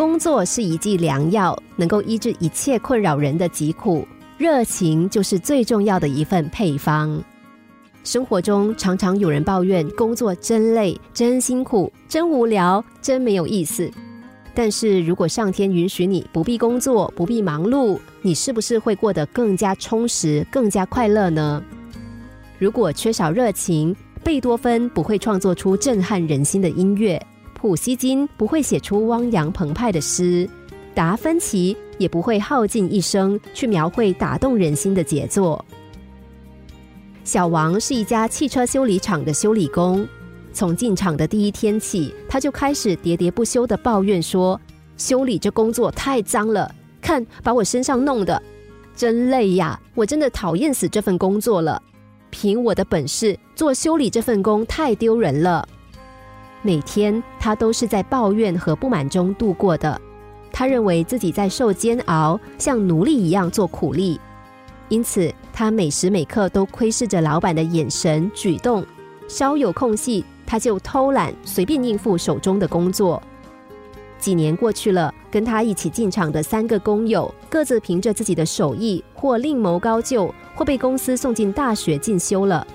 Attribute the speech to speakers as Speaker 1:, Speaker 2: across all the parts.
Speaker 1: 工作是一剂良药，能够医治一切困扰人的疾苦。热情就是最重要的一份配方。生活中常常有人抱怨工作真累、真辛苦、真无聊、真没有意思。但是如果上天允许你不必工作、不必忙碌，你是不是会过得更加充实、更加快乐呢？如果缺少热情，贝多芬不会创作出震撼人心的音乐，普希金不会写出汪洋澎湃的诗，达芬奇也不会耗尽一生去描绘打动人心的杰作。小王是一家汽车修理厂的修理工。从进厂的第一天起，他就开始喋喋不休的抱怨说：“修理这工作太脏了，看把我身上弄的，真累呀！我真的讨厌死这份工作了。凭我的本事做修理这份工太丢人了。”每天他都是在抱怨和不满中度过的。他认为自己在受煎熬，像奴隶一样做苦力，因此他每时每刻都窥视着老板的眼神举动，稍有空隙。他就偷懒，随便应付手中的工作。几年过去了，跟他一起进厂的三个工友，各自凭着自己的手艺，或另谋高就，或被公司送进大学进修了。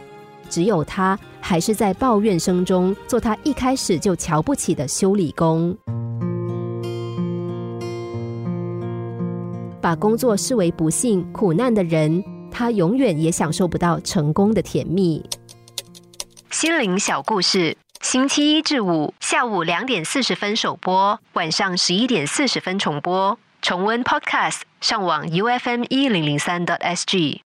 Speaker 1: 只有他，还是在抱怨声中做他一开始就瞧不起的修理工。把工作视为不幸、苦难的人，他永远也享受不到成功的甜蜜。心灵小故事，星期一至五下午两点四十分首播，晚上十一点四十分重播。重温 Podcast，上网 U F M 一零零三 t S G。